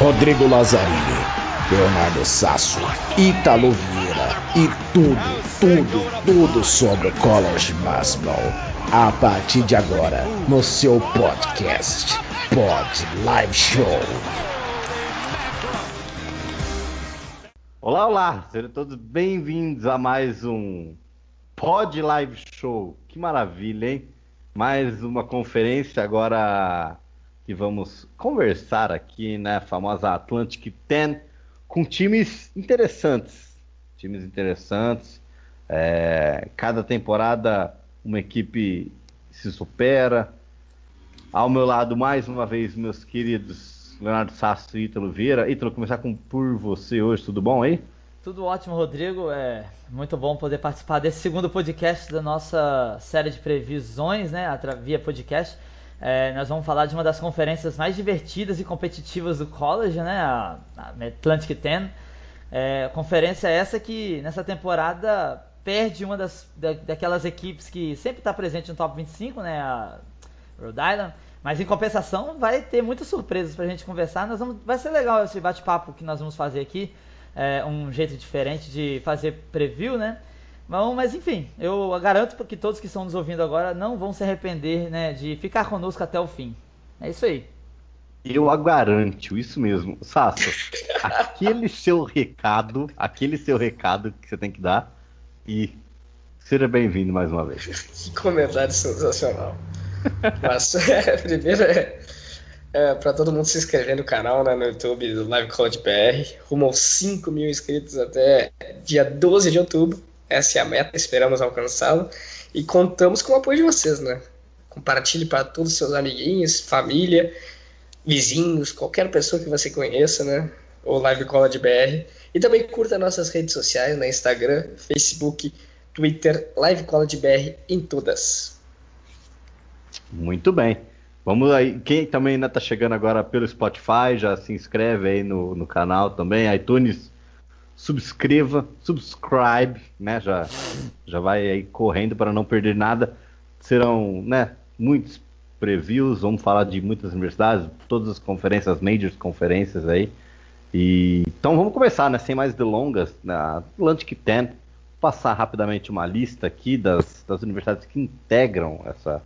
Rodrigo Lazzarini, Leonardo Sasso, Italo Vieira e tudo, tudo, tudo sobre college basketball. A partir de agora, no seu podcast, Pod Live Show. Olá, olá, sejam todos bem-vindos a mais um Pod Live Show. Que maravilha, hein? Mais uma conferência agora que vamos conversar aqui na né, famosa Atlantic 10 com times interessantes. Times interessantes. É, cada temporada uma equipe se supera. Ao meu lado, mais uma vez, meus queridos Leonardo Sasso e Ítalo Vieira. Ítalo, começar com por você hoje, tudo bom aí? Tudo ótimo, Rodrigo. É muito bom poder participar desse segundo podcast da nossa série de previsões, né, via podcast. É, nós vamos falar de uma das conferências mais divertidas e competitivas do college, né? A, Atlantic 10. É, conferência essa que nessa temporada perde uma das da, daquelas equipes que sempre está presente no top 25, né? A Rhode Island. Mas em compensação vai ter muitas surpresas para a gente conversar. Nós vamos, vai ser legal esse bate-papo que nós vamos fazer aqui. É, um jeito diferente de fazer preview, né? Bom, mas enfim, eu garanto que todos que estão nos ouvindo agora não vão se arrepender né, de ficar conosco até o fim. É isso aí. Eu a garanto, isso mesmo. Sasso, aquele seu recado, aquele seu recado que você tem que dar e seja bem-vindo mais uma vez. Que comentário sensacional. Mas, é, primeiro é, é para todo mundo se inscrever no canal, né, no YouTube do Live College BR, rumo aos 5 mil inscritos até dia 12 de outubro. Essa é a meta, esperamos alcançá-la. E contamos com o apoio de vocês, né? Compartilhe para todos os seus amiguinhos, família, vizinhos, qualquer pessoa que você conheça, né? Ou Live Cola de BR. E também curta nossas redes sociais, né? Instagram, Facebook, Twitter, Live Cola de BR em todas. Muito bem. Vamos aí. Quem também ainda está chegando agora pelo Spotify, já se inscreve aí no, no canal também. iTunes subscreva, subscribe, né? Já, já vai aí correndo para não perder nada. Serão, né? Muitos previews, vamos falar de muitas universidades, todas as conferências, majors conferências aí. E, então vamos começar, né? Sem mais delongas, na Atlantic 10, passar rapidamente uma lista aqui das, das universidades que integram essa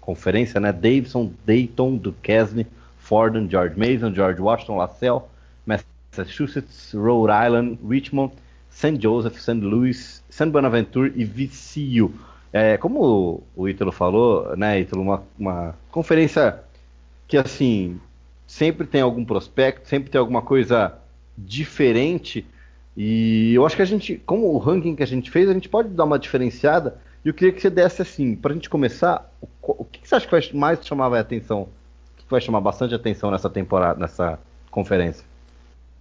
conferência, né? Davidson, Dayton, Duquesne, Fordham, George Mason, George Washington, LaSalle, Massachusetts, Rhode Island, Richmond, St. Joseph, St. Louis, St. Bonaventure e VCU. É, como o Ítalo falou, né, Ítalo, uma, uma conferência que, assim, sempre tem algum prospecto, sempre tem alguma coisa diferente. E eu acho que a gente, como o ranking que a gente fez, a gente pode dar uma diferenciada. E eu queria que você desse assim, para a gente começar, o, o, que você acha que vai mais chamar a atenção? Que vai chamar bastante atenção nessa temporada, nessa conferência?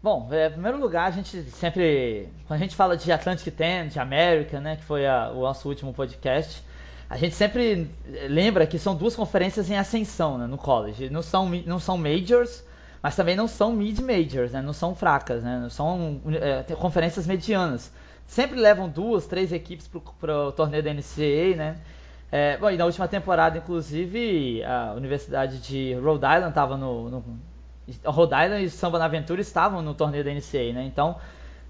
Bom, é, em primeiro lugar, a gente sempre. Quando a gente fala de Atlantic 10, de América, né, que foi a, o nosso último podcast, a gente sempre lembra que são duas conferências em ascensão né, no college. Não são, não são majors, mas também não são mid-majors, né, não são fracas, né, não são é, conferências medianas. Sempre levam duas, três equipes para o torneio da NCAA, né? É, bom, e na última temporada, inclusive, a Universidade de Rhode Island estava no, no Rhode Island e Samba na Aventura estavam no torneio da NCAA, né? Então,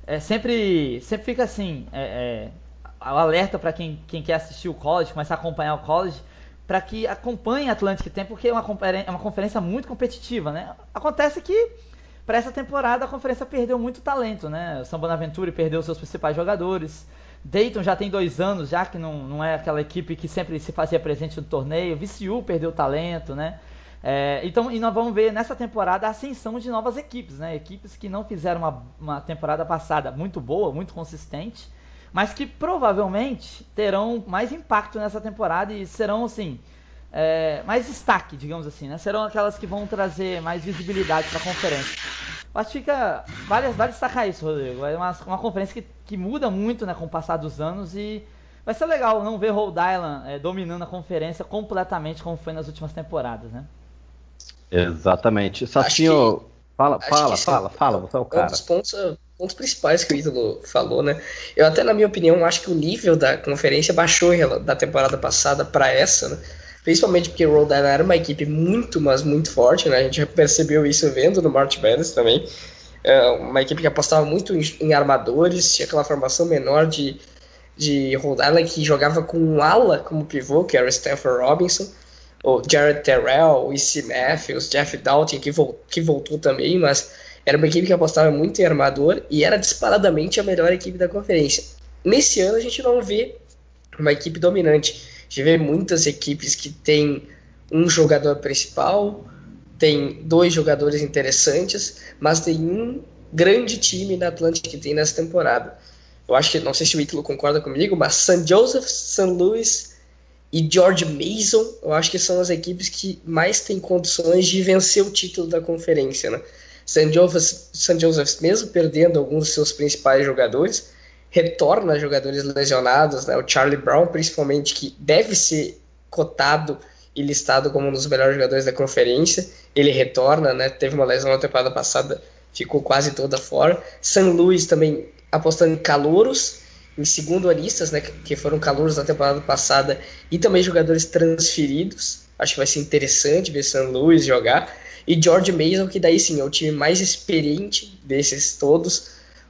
é, sempre, sempre fica assim, é, é, alerta para quem, quem quer assistir o college, começar a acompanhar o college, para que acompanhe a Atlantic Tem, porque é uma, é uma conferência muito competitiva, né? Acontece que para essa temporada a conferência perdeu muito talento, né? O São Bonaventure perdeu seus principais jogadores. Dayton já tem dois anos, já que não, não é aquela equipe que sempre se fazia presente no torneio. VCU perdeu talento, né? É, então, e nós vamos ver nessa temporada a ascensão de novas equipes, né? Equipes que não fizeram uma, uma temporada passada muito boa, muito consistente, mas que provavelmente terão mais impacto nessa temporada e serão, assim, é, mais destaque, digamos assim, né? Serão aquelas que vão trazer mais visibilidade para a conferência. Acho que fica. Vale, vale destacar isso, Rodrigo. É uma, uma conferência que, que muda muito né, com o passar dos anos e vai ser legal não ver Rhode Island é, dominando a conferência completamente como foi nas últimas temporadas, né? Exatamente. Sacinho, que, fala, fala, fala, fala, você é o cara. Um dos pontos, pontos principais que o Ítalo falou, né? Eu até, na minha opinião, acho que o nível da conferência baixou da temporada passada para essa, né? principalmente porque o Rhode Island era uma equipe muito, mas muito forte, né? A gente já percebeu isso vendo no March Madness também. É uma equipe que apostava muito em, em, armadores, tinha aquela formação menor de, de Rhode Island que jogava com um ala como pivô, que era o Stanford Robinson, o Jared Terrell, o E.C. Matthews, Jeff Dalton, que, que voltou também, mas era uma equipe que apostava muito em armador e era disparadamente a melhor equipe da conferência. Nesse ano a gente não vê uma equipe dominante. A gente vê muitas equipes que têm um jogador principal, tem dois jogadores interessantes, mas tem um grande time na Atlântica que tem nessa temporada. Eu acho que, não sei se o Ítalo concorda comigo, mas St. Joseph, St. Louis e George Mason, eu acho que são as equipes que mais têm condições de vencer o título da conferência. Né? St. Joseph, St. Mesmo perdendo alguns dos seus principais jogadores, retorna jogadores lesionados, né? o Charlie Brown, principalmente, que deve ser cotado e listado como um dos melhores jogadores da conferência. Ele retorna, né? Teve uma lesão na temporada passada, ficou quase toda fora. San Luis também apostando em calouros, em segundo anistas, né? Que foram calouros na temporada passada e também jogadores transferidos. Acho que vai ser interessante ver San Luis jogar. E George Mason, que daí sim é o time mais experiente desses todos.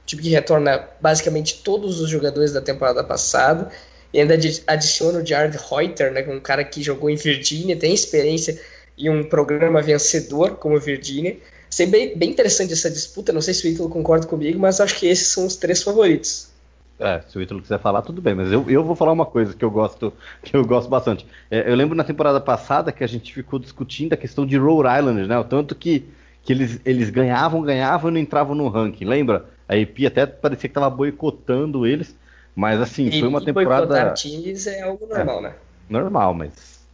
O time que retorna basicamente todos os jogadores da temporada passada e ainda adiciona o Jared Reuter, né, um cara que jogou em Virgínia, tem experiência em um programa vencedor como Virgínia. Sei bem, bem interessante essa disputa, não sei se o Ítalo concorda comigo, mas acho que esses são os três favoritos. É, se o Ítalo quiser falar, tudo bem, mas eu, eu vou falar uma coisa que eu gosto, que eu gosto bastante. É, eu lembro na temporada passada que a gente ficou discutindo a questão de Rhode Island, né? O tanto que, que eles, eles ganhavam, ganhavam e não entravam no ranking. Lembra? A EP até parecia que estava boicotando eles. Mas assim, e, foi uma temporada. times é algo normal, é, né? Normal, mas.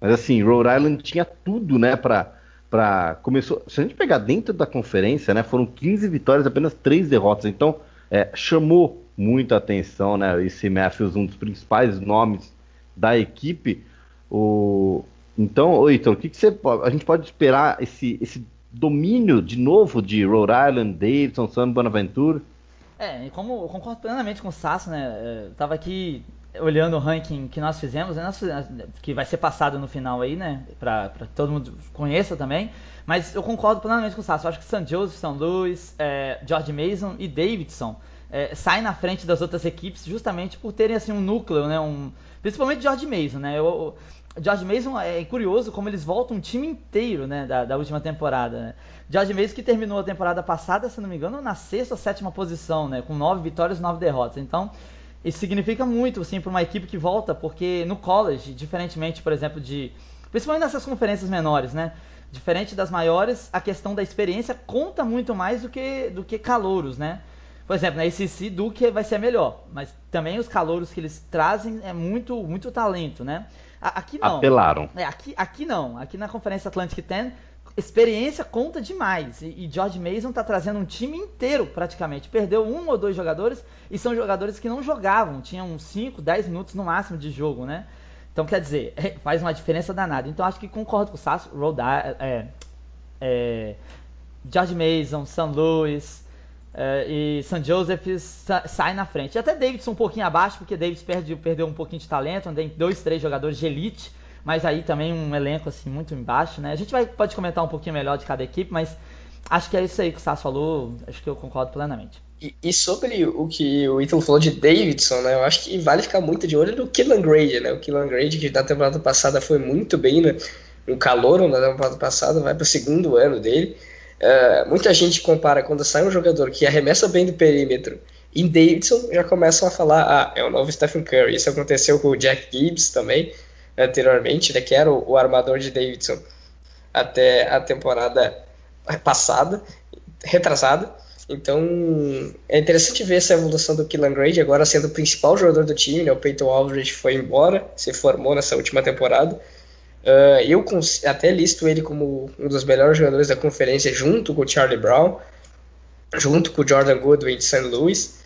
Mas assim, Rhode Island tinha tudo, né, pra, pra. Começou. Se a gente pegar dentro da conferência, né, foram 15 vitórias, apenas 3 derrotas. Então, é, chamou muita atenção, né? Esse Matthews, um dos principais nomes da equipe. O... Então, Heitor, o que, que você a gente pode esperar esse, esse domínio de novo de Rhode Island, Davidson, San Bonaventure? É, como eu concordo plenamente com o Sasso, né? Eu tava aqui olhando o ranking que nós fizemos, né? que vai ser passado no final aí, né? Pra, pra que todo mundo conheça também. Mas eu concordo plenamente com o Sasso. Eu acho que St. Joseph, São Louis, é, George Mason e Davidson é, saem na frente das outras equipes justamente por terem assim um núcleo, né? Um, principalmente George Mason, né? Eu, George Mason é curioso como eles voltam um time inteiro, né? Da, da última temporada. Né? George Mason que terminou a temporada passada, se não me engano, na sexta ou sétima posição, né? Com nove vitórias e nove derrotas. Então, isso significa muito, assim, para uma equipe que volta, porque no college, diferentemente, por exemplo, de. Principalmente nessas conferências menores, né? Diferente das maiores, a questão da experiência conta muito mais do que, do que calouros, né? Por exemplo, na ACC, Duke vai ser melhor, mas também os calouros que eles trazem é muito, muito talento, né? Aqui não. Apelaram. É, aqui, aqui não. Aqui na Conferência Atlantic 10 experiência conta demais. E, e, George Mason está trazendo um time inteiro praticamente. Perdeu um ou dois jogadores e são jogadores que não jogavam, tinham 5, 10 minutos no máximo de jogo, né? Então quer dizer, faz uma diferença danada. Então acho que concordo com o Sasso, Rhode é, é, George Mason, St. Louis é, e St. Joseph sai na frente. Até Davidson um pouquinho abaixo, porque perde, perdeu um pouquinho de talento, tem dois, três jogadores de elite mas aí também um elenco assim muito embaixo, né? A gente vai, pode comentar um pouquinho melhor de cada equipe, mas acho que é isso aí que o Sass falou, acho que eu concordo plenamente. E, sobre o que o Ítalo falou de Davidson, né? Eu acho que vale ficar muito de olho no Killan Grade, né? O Killan Grade, que na temporada passada foi muito bem, né? Um calor na temporada passada, vai para o segundo ano dele. Uh, muita gente compara quando sai um jogador que arremessa bem do perímetro em Davidson, já começam a falar, ah, é o novo Stephen Curry. Isso aconteceu com o Jack Gibbs também anteriormente, né, que era o, o armador de Davidson até a temporada passada, retrasada. Então é interessante ver essa evolução do Killan Grade agora sendo o principal jogador do time. Né? O Peyton Aldridge foi embora, se formou nessa última temporada. Uh, eu até listo ele como um dos melhores jogadores da conferência, junto com o Charlie Brown, junto com o Jordan Goodwin de St. Louis.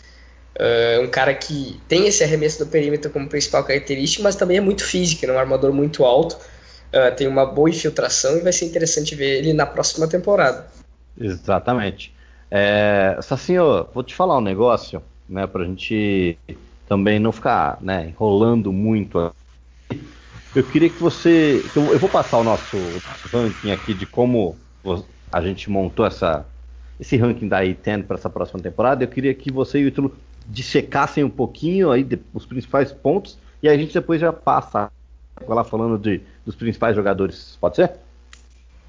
Uh, um cara que tem esse arremesso do perímetro como principal característica, mas também é muito físico, é um armador muito alto, uh, tem uma boa infiltração e vai ser interessante ver ele na próxima temporada. Exatamente. É, Sacinho, vou te falar um negócio, né, pra gente também não ficar né, enrolando muito. Eu queria que você. Eu vou passar o nosso, ranking aqui de como a gente montou essa, esse ranking da A10 para essa próxima temporada. Eu queria que você e o Ítalo dissecassem um pouquinho aí de, os principais pontos e a gente depois já passa lá falando de, dos principais jogadores. Pode ser?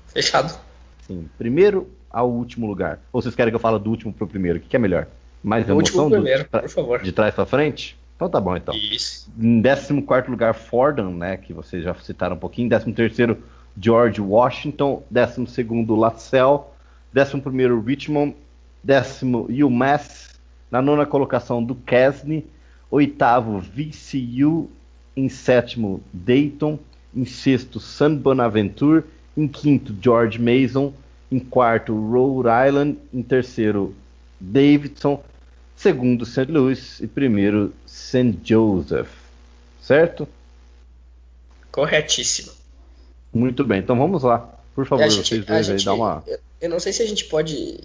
Fechado. Sim. Primeiro ao último lugar. Ou vocês querem que eu fale do último para o primeiro? O que, que é melhor? Mais emoção? Último primeiro, do, por favor. De trás para frente? Então tá bom, então. Isso. Em 14 lugar, Fordham, né? Que vocês já citaram um pouquinho. Em 13, George Washington. 12, LaSalle. 11, Richmond. Décimo, UMass. Na nona colocação, do Kesney. Oitavo, VCU. Em sétimo, Dayton. Em sexto, San Bonaventure. Em quinto, George Mason. Em quarto, Rhode Island. Em terceiro, Davidson segundo St. Louis e primeiro St. Joseph. Certo? Corretíssimo. Muito bem, então vamos lá. Por favor, gente, vocês dois aí, dá uma. Eu não sei se a gente pode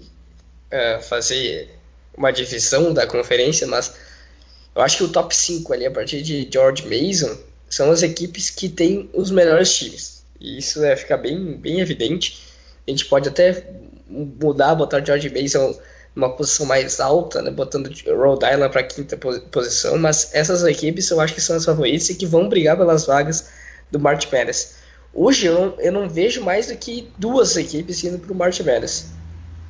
uh, fazer uma divisão da conferência, mas eu acho que o top 5 ali, a partir de George Mason, são as equipes que têm os melhores times. E isso é, fica bem, bem evidente. A gente pode até mudar, botar George Mason uma posição mais alta, né, botando Rhode Island para quinta posição, mas essas equipes eu acho que são as favoritas e que vão brigar pelas vagas do March Madness. Hoje eu não, eu não vejo mais do que duas equipes indo para o March Madness.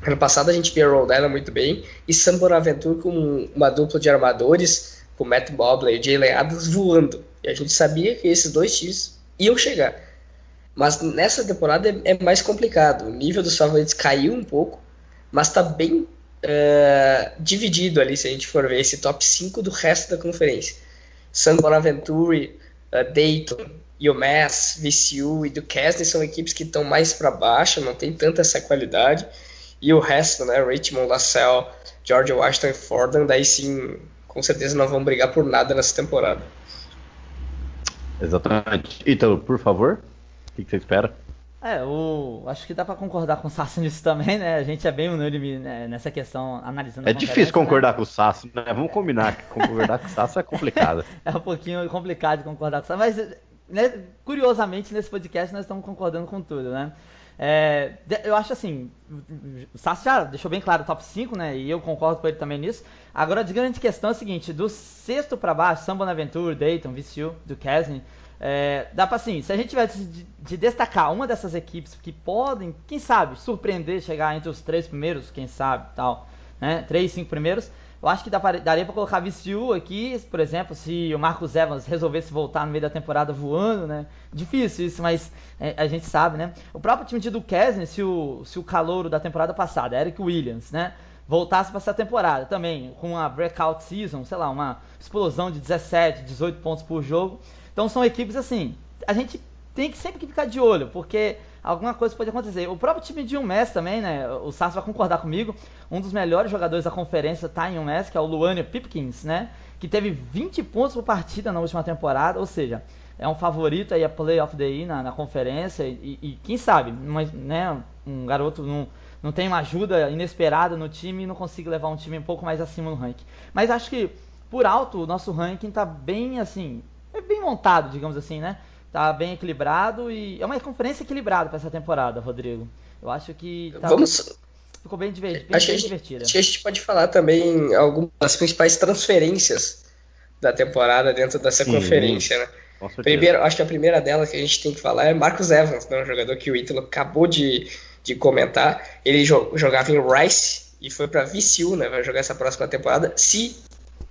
Ano passado a gente via Rhode Island muito bem e San Bonaventure com uma dupla de armadores, com Matt Bobley e Jalen Adams voando. E a gente sabia que esses dois times iam chegar. Mas nessa temporada é, é mais complicado. O nível dos favoritos caiu um pouco, mas está bem uh, dividido ali, se a gente for ver esse top 5 do resto da conferência. San Bonaventure, uh, Dayton, UMass, VCU e Duquesne são equipes que estão mais para baixo, não tem tanta essa qualidade. E o resto, né, Richmond, LaSalle, Georgia Washington e Fordham, daí sim, com certeza não vão brigar por nada nessa temporada. Exatamente. Então, por favor, o que você espera? É, o, acho que dá para concordar com o Sasso nisso também, né? A gente é bem unânime né, nessa questão, analisando É difícil né? concordar né? com o Sasso, né? Vamos combinar que concordar com o Sasso é complicado. é um pouquinho complicado de concordar com o Sasso, mas né, curiosamente nesse podcast nós estamos concordando com tudo, né? É, eu acho assim, o Sasso já deixou bem claro o top 5, né? E eu concordo com ele também nisso. Agora, a grande questão é a seguinte: do sexto para baixo, São Bonaventure, Dayton, VCU, Duquesne, é, dá para assim, se a gente tivesse de, de, destacar uma dessas equipes que podem, quem sabe, surpreender, chegar entre os três primeiros, quem sabe, tal, né? Três, cinco primeiros, eu acho que dá pra, daria para colocar VCU aqui, por exemplo, se o Marcos Evans resolvesse voltar no meio da temporada voando, né? Difícil isso, mas é, a gente sabe, né? O próprio time de Duquesne, se o, se o calouro da temporada passada, Eric Williams, né? Voltasse para essa temporada também, com uma breakout season, sei lá, uma explosão de 17, 18 pontos por jogo, então são equipes assim, a gente tem que sempre ficar de olho, porque alguma coisa pode acontecer. O próprio time de UMass também, né? O Sassi vai concordar comigo. Um dos melhores jogadores da conferência está em UMass, que é o Luania Pipkins, né? Que teve 20 pontos por partida na última temporada, ou seja, é um favorito aí a Play of the Year na, na conferência. E, e, quem sabe, mas, né? Um garoto não, não tem uma ajuda inesperada no time e não consiga levar um time um pouco mais acima no ranking. Mas acho que por alto o nosso ranking está bem assim é bem montado, digamos assim, né? Tá bem equilibrado e é uma conferência equilibrada para essa temporada, Rodrigo. Eu acho que tá Vamos ficou bem, divertido, bem, acho bem gente, divertida. Acho que a gente pode falar também algumas das principais transferências da temporada dentro dessa Sim, conferência, né? Primeiro, acho que a primeira delas que a gente tem que falar é Marcos Evans, né? um jogador que o Ítalo acabou de, de comentar. Ele jogava em Rice e foi para VCU, né? Vai jogar essa próxima temporada. Se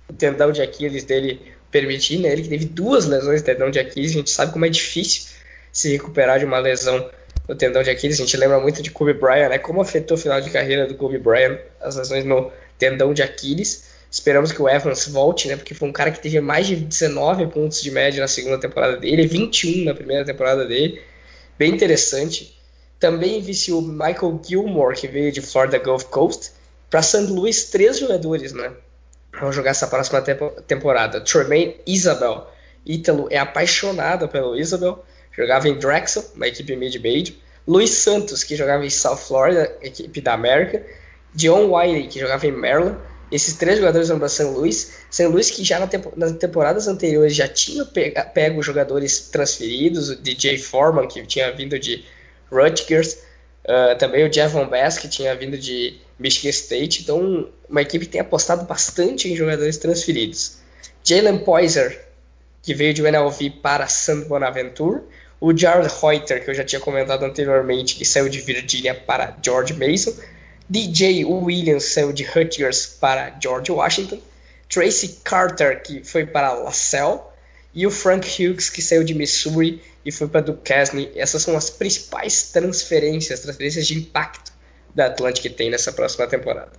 o tendão de Aquiles dele permitir, né? Ele que teve duas lesões de tendão de Aquiles, a gente sabe como é difícil se recuperar de uma lesão no tendão de Aquiles. A gente lembra muito de Kobe Bryant, né? Como afetou o final de carreira do Kobe Bryant as lesões no tendão de Aquiles. Esperamos que o Evans volte, né? Porque foi um cara que teve mais de 19 pontos de média na segunda temporada dele, 21 na primeira temporada dele. Bem interessante. Também vice o Michael Gilmore, que veio de Florida Gulf Coast. Para St. Louis, três jogadores, né? vão jogar essa próxima temporada. Tremaine Isabel. Ítalo é apaixonado pelo Isabel. Jogava em Drexel, uma equipe mid-major. Luiz Santos, que jogava em South Florida, equipe da América. John Wiley, que jogava em Maryland. Esses três jogadores vão para São Luís. São Luís que já na tempo, nas temporadas anteriores já tinha pego, pego jogadores transferidos, o DJ Foreman, que tinha vindo de Rutgers, uh, também o Javon Bass, que tinha vindo de Michigan State. Então, uma equipe que tem apostado bastante em jogadores transferidos. Jalen Poyser, que veio de UNLV para San Bonaventure. O Jared Reuter, que eu já tinha comentado anteriormente, que saiu de Virgínia para George Mason. DJ Williams saiu de Rutgers para George Washington. Tracy Carter, que foi para LaSalle. E o Frank Hughes, que saiu de Missouri e foi para Duquesne. Essas são as principais transferências, transferências de impacto da Atlantic tem nessa próxima temporada.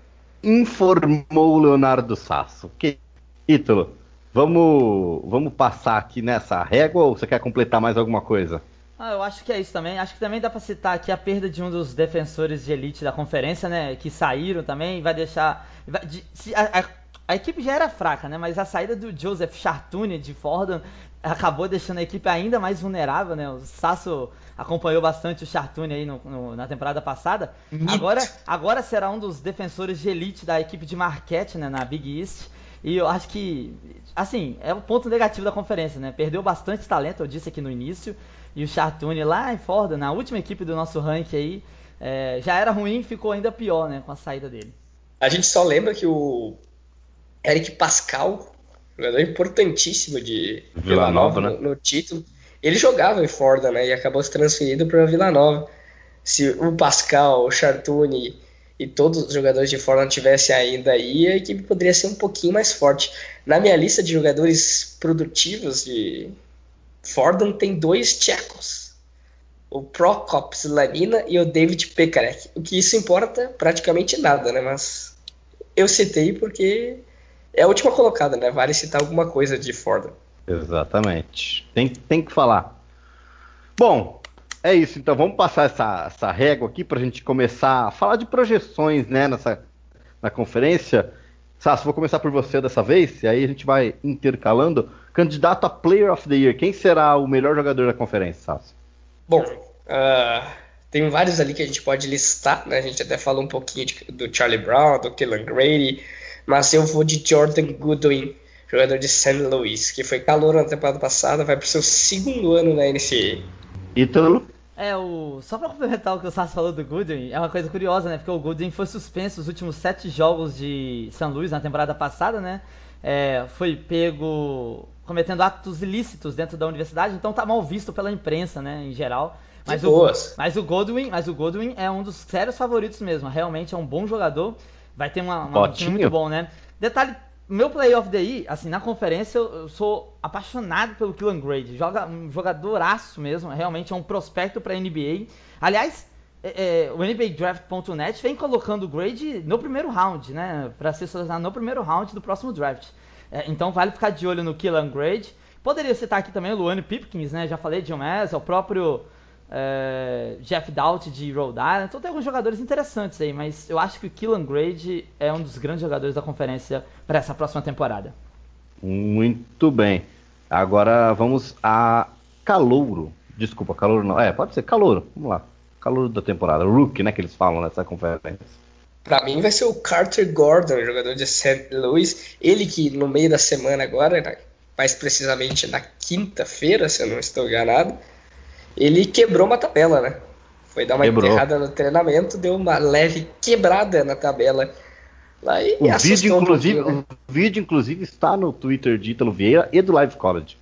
Informou Leonardo Sasso. Que título? Vamos, vamos passar aqui nessa régua ou você quer completar mais alguma coisa? Ah, eu acho que é isso também. Acho que também dá para citar aqui a perda de um dos defensores de elite da conferência, né? Que saíram também. Vai deixar. Vai, de, se, a, a, a, equipe já era fraca, né? Mas a saída do Joseph Chartuni de Fordham acabou deixando a equipe ainda mais vulnerável, né? O Sasso acompanhou bastante o Chartuni aí no, no, na temporada passada. Agora, agora será um dos defensores de elite da equipe de Marquette, né? Na Big East. E eu acho que, assim, é o um ponto negativo da conferência, né? Perdeu bastante talento, eu disse aqui no início. E o Chartuni lá em Ford, na última equipe do nosso ranking aí, é, já era ruim, ficou ainda pior, né? Com a saída dele. A gente só lembra que o Eric Pascal, jogador importantíssimo de Vila, Nova, né? no, no, título, ele jogava em Ford, né? E acabou se transferindo para Vila Nova. Se o Pascal, o Chartuni e todos os jogadores de Fordham tivessem ainda aí, a equipe poderia ser um pouquinho mais forte. Na minha lista de jogadores produtivos de Fordham tem dois tchecos. O Prokop Slanina e o David Pekarek. O que isso importa? Praticamente nada, né? Mas eu citei porque é a última colocada, né? Vale citar alguma coisa de Fordham. Exatamente. Tem, tem que falar. Bom, é isso, então vamos passar essa, essa régua aqui para a gente começar a falar de projeções né, nessa, na conferência. Sassi, vou começar por você dessa vez, e aí a gente vai intercalando. Candidato a Player of the Year, quem será o melhor jogador da conferência, Sassi? Bom, uh, tem vários ali que a gente pode listar, né? A gente até falou um pouquinho de, do Charlie Brown, do Killan Grady, mas eu vou de Jordan Goodwin, jogador de St. Louis, que foi calor na temporada passada, vai para o seu segundo ano na NCAA. Ítalo? É, o... só pra complementar o que o Sassi falou do Goodwin, é uma coisa curiosa, né? Porque o Goodwin foi suspenso os últimos sete jogos de São Luís na temporada passada, né? É, foi pego cometendo atos ilícitos dentro da universidade, então tá mal visto pela imprensa, né, em geral. Mas, o, mas o Goodwin, mas o Goodwin é um dos sérios favoritos mesmo. Realmente é um bom jogador. Vai ter uma, uma um muito bom, né? Detalhe meu play of the year, assim, na conferência eu, eu sou apaixonado pelo Killan Grade. Joga um jogadoraço mesmo, realmente é um prospecto para NBA. Aliás, é, é, o NBADraft.net vem colocando o Grade no primeiro round, né? Para ser selecionado no primeiro round do próximo draft. É, então vale ficar de olho no Killan Grade. Poderia citar aqui também o Luane Pipkins, né? Já falei de Mass, é o próprio é, Jeff Doubt de Rhode Island. Então tem alguns jogadores interessantes aí, mas eu acho que o Killan Grade é um dos grandes jogadores da conferência para essa próxima temporada. Muito bem. Agora vamos a Calouro. Desculpa, Calouro não. É, pode ser Calouro. Vamos lá. Calouro da temporada. Rookie, né, que eles falam nessa conferência. Para mim vai ser o Carter Gordon, jogador de St. Louis. Ele que no meio da semana agora, mais precisamente na quinta-feira, se eu não estou enganado, ele quebrou uma tabela, né? Foi dar uma quebrou. enterrada no treinamento, deu uma leve quebrada na tabela. Lá e o vídeo, inclusive, um né? o vídeo, inclusive, está no Twitter de Ítalo Vieira e do Live College.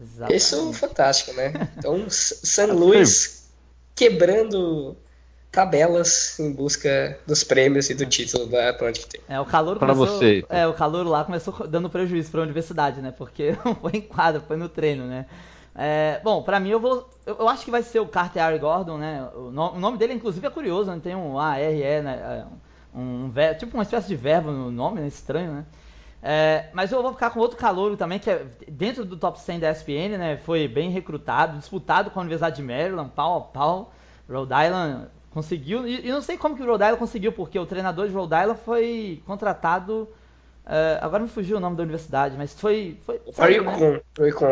Exatamente. Isso é fantástico, né? Então, San Luís quebrando tabelas em busca dos prêmios e do título da Atlantic É, o calor começou, você. É, o calor lá começou dando prejuízo para a universidade, né? Porque não foi em quadro, foi no treino, né? É, bom, pra mim eu vou. Eu, acho que vai ser o Carter Ari Gordon, né? O, no, o, nome dele, inclusive, é curioso, né? Tem um A-R-E, né? É, um, um, tipo uma espécie de verbo no nome, né? Estranho, né? É, mas eu vou ficar com outro calouro também, que é dentro do top 100 da ESPN, né? Foi bem recrutado, disputado com a Universidade de Maryland, pau a pau. Rhode Island conseguiu. E, e não sei como que o Rhode Island conseguiu, porque o treinador de Rhode Island foi contratado Uh, agora me fugiu o nome da universidade, mas foi. Foi, foi. Yukon.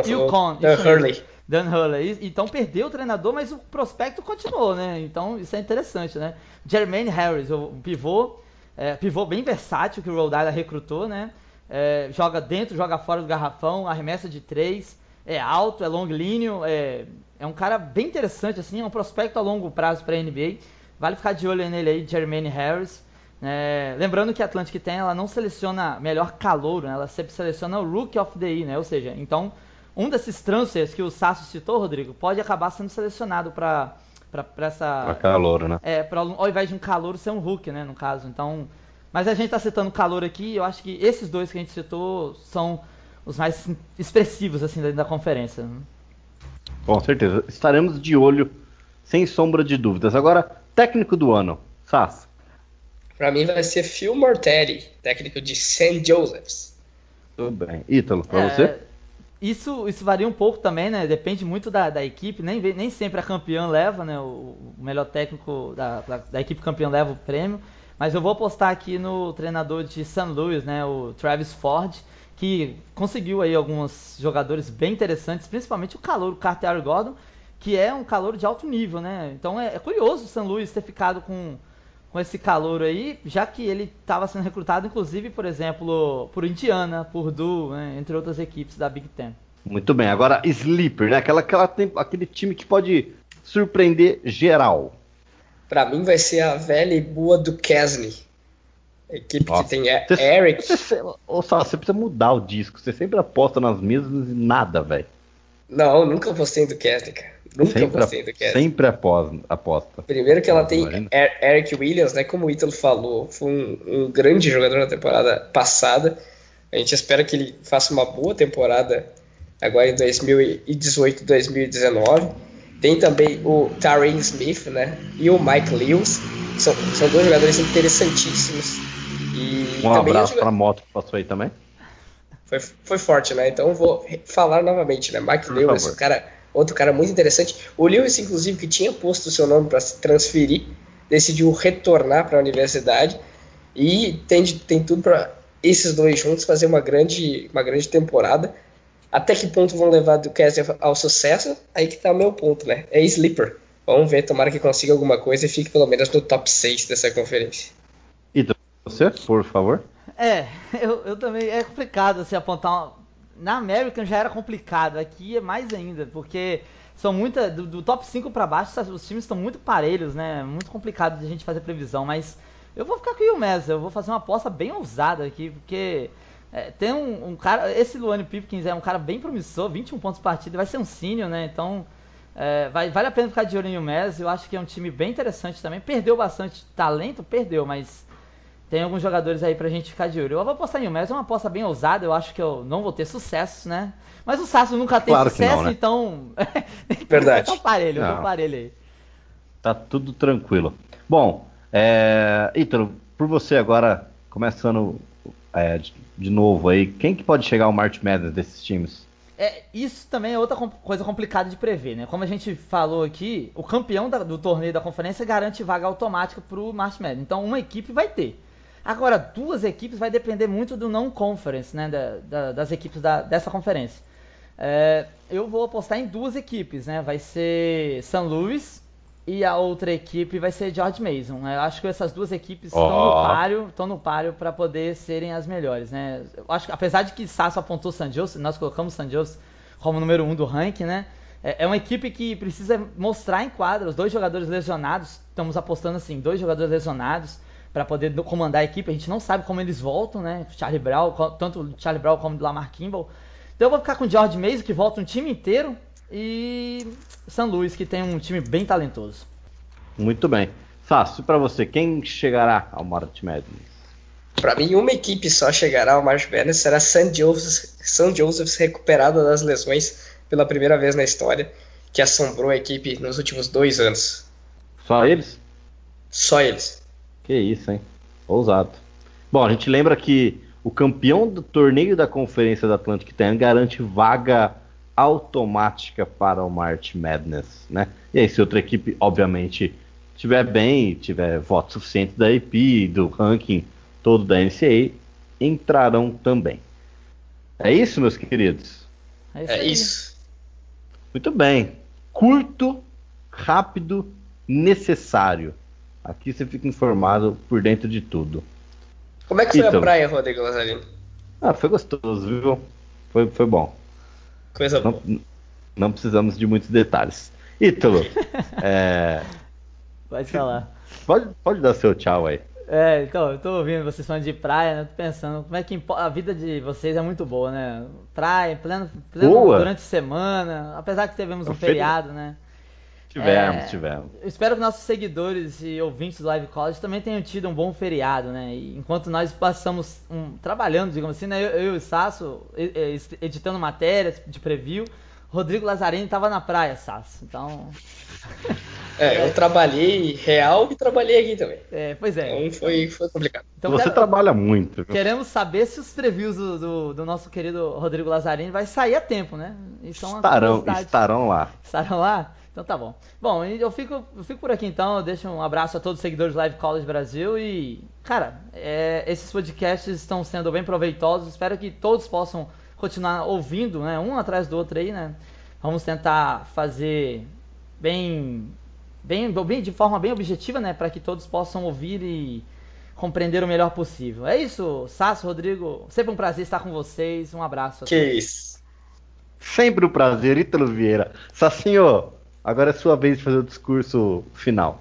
Yukon. Dan Hurley. Dan Hurley. Então perdeu o treinador, mas o prospecto continuou, né? Então isso é interessante, né? Jermaine Harris, o pivô, É, pivô bem versátil que o Rhode Island recrutou, né? É, joga dentro, joga fora do garrafão, arremessa de três, é alto, é longilíneo, é, é um cara bem interessante, assim, é um prospecto a longo prazo para a NBA. Vale ficar de olho nele aí, Jermaine Harris. É, lembrando que a Atlantic tem, ela não seleciona melhor calor, né? ela sempre seleciona o Rookie of the Year, né? Ou seja, então um desses transfers que o Sasso citou, Rodrigo, pode acabar sendo selecionado para para essa para calor, né? É, para ao invés de um calor ser um Hulk, né, no caso. Então, mas a gente está citando calor aqui, eu acho que esses dois que a gente citou são os mais expressivos assim da, da conferência. Né? Com certeza. Estaremos de olho, sem sombra de dúvidas. Agora, técnico do ano, Sass. Para mim vai ser Phil Mortelli, técnico de St. Joseph's. Tudo bem. Ítalo, para é, você? Isso, isso varia um pouco também, né? Depende muito da, da equipe. Nem, nem sempre a campeã leva, né? O, o melhor técnico da, da, da, equipe campeã leva o prêmio. Mas eu vou apostar aqui no treinador de St. Louis, né? O Travis Ford, que conseguiu aí alguns jogadores bem interessantes, principalmente o calor, o Carter Gordon, que é um calor de alto nível, né? Então é, é curioso o St. Louis ter ficado com com esse calor aí, já que ele estava sendo recrutado, inclusive, por exemplo, por Indiana, por Du, né, entre outras equipes da Big Ten. Muito bem, agora Sleeper, né? Aquela, aquela, aquele time que pode surpreender geral. Para mim vai ser a velha e boa do Kesney. Equipe Nossa. que tem você, Eric. Você, você, você precisa mudar o disco. Você sempre aposta nas mesmas e nada, velho. Não, nunca apostei do Kesney, cara. Nunca sempre, apostei do. Sempre aposta. Primeiro que ela tem Eric Williams, né? Como o Ítalo falou, foi um, um, grande jogador na temporada passada. A gente espera que ele faça uma boa temporada agora em 2018, 2019. Tem também o Taryn Smith, né? E o Mike Lewis. São, são dois jogadores interessantíssimos. E um abraço para a moto que passou aí também. Foi, foi forte, né? Então vou falar novamente, né? Mike Por Lewis, favor. um cara, outro cara muito interessante. O Lewis, inclusive, que tinha posto o seu nome para se transferir, decidiu retornar para a universidade e tem, tem tudo para esses dois juntos fazer uma grande, uma grande temporada. Até que ponto vão levar do Kessler ao sucesso? Aí que tá o meu ponto, né? É sleeper. Vamos ver, tomara que consiga alguma coisa e fique pelo menos no top 6 dessa conferência. E você, por favor? É, eu, eu também. É complicado assim, apontar. Uma... Na American já era complicado, aqui é mais ainda, porque são muita. Do, do top 5 para baixo, os times estão muito parelhos, né? Muito complicado de a gente fazer previsão, mas eu vou ficar com o Yumez, eu vou fazer uma aposta bem ousada aqui, porque. É, tem um, um, cara, esse Luane Pipkins é um cara bem promissor, 21 pontos partida, vai ser um senior, né? Então, é, vai, vale a pena ficar de olho em Yumez, eu acho que é um time bem interessante também. Perdeu bastante talento, perdeu, mas tem alguns jogadores aí pra gente ficar de olho. Eu vou apostar em um, mas é uma aposta bem ousada. Eu acho que eu não vou ter sucesso, né? Mas o Sasso nunca tem claro sucesso, não, né? então. Verdade. tá parelho, não. tá parelho aí. Tá tudo tranquilo. Bom, é... Ítalo, por você agora, começando é, de novo aí, quem que pode chegar ao March Madness desses times? É, isso também é outra coisa complicada de prever, né? Como a gente falou aqui, o campeão da, do torneio da conferência garante vaga automática pro March Madness. Então, uma equipe vai ter. Agora, duas equipes vai depender muito do não-conference, né? Da, da, das equipes da, dessa conferência. É, eu vou apostar em duas equipes, né? Vai ser St. Louis e a outra equipe vai ser George Mason. Eu acho que essas duas equipes oh. estão no páreo, estão no páreo para poder serem as melhores, né? Eu acho que apesar de que Sasso apontou San Jose, nós colocamos San Jose como número um do ranking, né? É, é uma equipe que precisa mostrar em quadra os dois jogadores lesionados. Estamos apostando assim, dois jogadores lesionados para poder comandar a equipe. A gente não sabe como eles voltam, né? Charlie Brown, tanto o Charlie Brown como o Lamar Kimball. Então eu vou ficar com o George Mason, que volta um time inteiro, e San Luis, que tem um time bem talentoso. Muito bem. Fácil para você, quem chegará ao March Madness? Para mim, uma equipe só chegará ao March Madness será San Joseph's, San Joseph's recuperada das lesões pela primeira vez na história, que assombrou a equipe nos últimos dois anos. Só eles? Só eles. Que isso, hein? Ousado. Bom, a gente lembra que o campeão do torneio da Conferência da Atlantic Ten garante vaga automática para o March Madness, né? E aí, se outra equipe, obviamente, tiver bem, tiver voto suficiente da EP, do ranking todo da NCAA, entrarão também. É isso, meus queridos? É isso. É isso. Muito bem. Curto, rápido, necessário. Aqui você fica informado por dentro de tudo. Como é que foi a praia, Rodrigo Lazarino? Ah, foi gostoso, viu? Foi, foi bom. Coisa boa. Não, não precisamos de muitos detalhes. Ítalo, é, Pode falar. pode, pode dar seu tchau aí. É, então, eu tô ouvindo vocês falando de praia, né? Tô pensando, como é que a vida de vocês é muito boa, né? Praia, pleno, pleno Boa. durante a semana, apesar que tivemos um É um feri- feriado, né? Tivemos, É, tivemos. Espero que nossos seguidores e ouvintes do Live College também tenham tido um bom feriado, né? E enquanto nós passamos um, trabalhando, digamos assim, né? Eu, eu e o Sasso editando matérias de preview, Rodrigo Lazzarini estava na praia, Sasso. Então, É, eu trabalhei real e trabalhei aqui também. é, pois é. Então foi, foi complicado. Então, Você quero- trabalha muito. viu? Queremos saber se os previews do, do- do nosso querido Rodrigo Lazzarini vai sair a tempo, né? Isso é uma Estarão, estarão lá. Estarão lá? Então tá bom. Bom, eu fico, eu fico por aqui então. Eu deixo um abraço a todos os seguidores do Live College Brasil. E, cara, é, esses podcasts estão sendo bem proveitosos. Espero que todos possam continuar ouvindo, né? Um atrás do outro aí, né? Vamos tentar fazer bem, bem, bem de forma bem objetiva, né? Para que todos possam ouvir e compreender o melhor possível. É isso, Sasso, Rodrigo. Sempre um prazer estar com vocês. Um abraço. Que isso. Sempre um prazer, Ítalo Vieira. Sacinho, agora é sua vez de fazer o discurso final.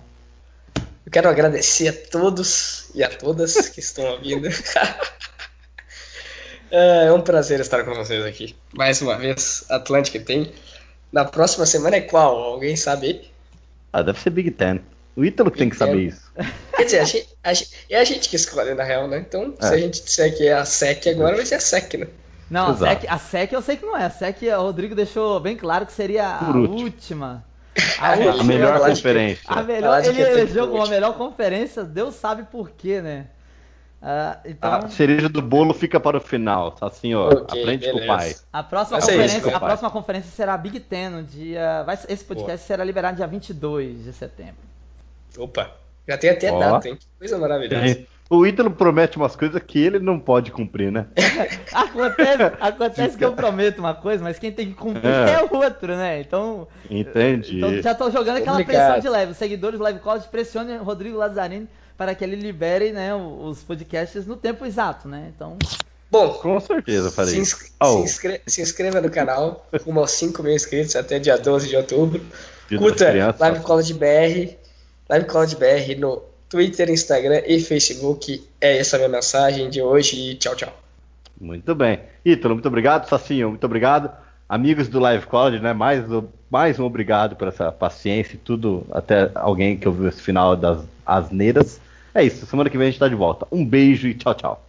Eu quero agradecer a todos e a todas que estão ouvindo. É um prazer estar com vocês aqui. Mais uma vez, Atlântica tem. Na próxima semana é qual? Alguém sabe aí? Ah, deve ser Big Ten. O Ítalo que tem que Ten. saber isso. Quer dizer, a gente, a gente- é a gente que escolhe, na real, né? Então, se É. a gente disser que é a SEC agora, vai ser a SEC, né? Não, a. SEC, a SEC eu sei que não é. A SEC, o Rodrigo deixou bem claro que seria a última. A última. A melhor conferência. A melhor, ele é elegeu como a melhor conferência, Deus sabe por quê, né? Ah, então, A cereja do bolo fica para o final. Sacinho, Ok, aprende com o beleza. pai. a próxima, conferência, isso, a papai. próxima conferência será a Big Ten, no dia. Vai, esse podcast será liberado dia 22 de setembro. Opa, já tem até Ó. data, hein? Que coisa maravilhosa. O Ítalo promete umas coisas que ele não pode cumprir, né? Acontece, acontece que eu prometo uma coisa, mas quem tem que cumprir É. é, o outro, né? Então, Entendi. então já tô jogando aquela Complicado. pressão de leve. Os seguidores do Live College pressionem o Rodrigo Lazzarini para que ele libere né, os podcasts no tempo exato, né? Então, Bom, Com certeza farei se, inscre- Oh, se, inscre- se inscreva no canal, rumo aos 5 mil inscritos até dia 12 de outubro. Dia Curta. Live College BR, Live College BR no Twitter, Instagram e Facebook. É essa a minha mensagem de hoje e tchau, tchau. Muito bem. Ítalo, muito obrigado. Sacinho, muito obrigado. Amigos do Live College, né? Mais, mais um obrigado por essa paciência e tudo. Até alguém que ouviu esse final das asneiras. É isso. Semana que vem a gente tá de volta. Um beijo e tchau, tchau.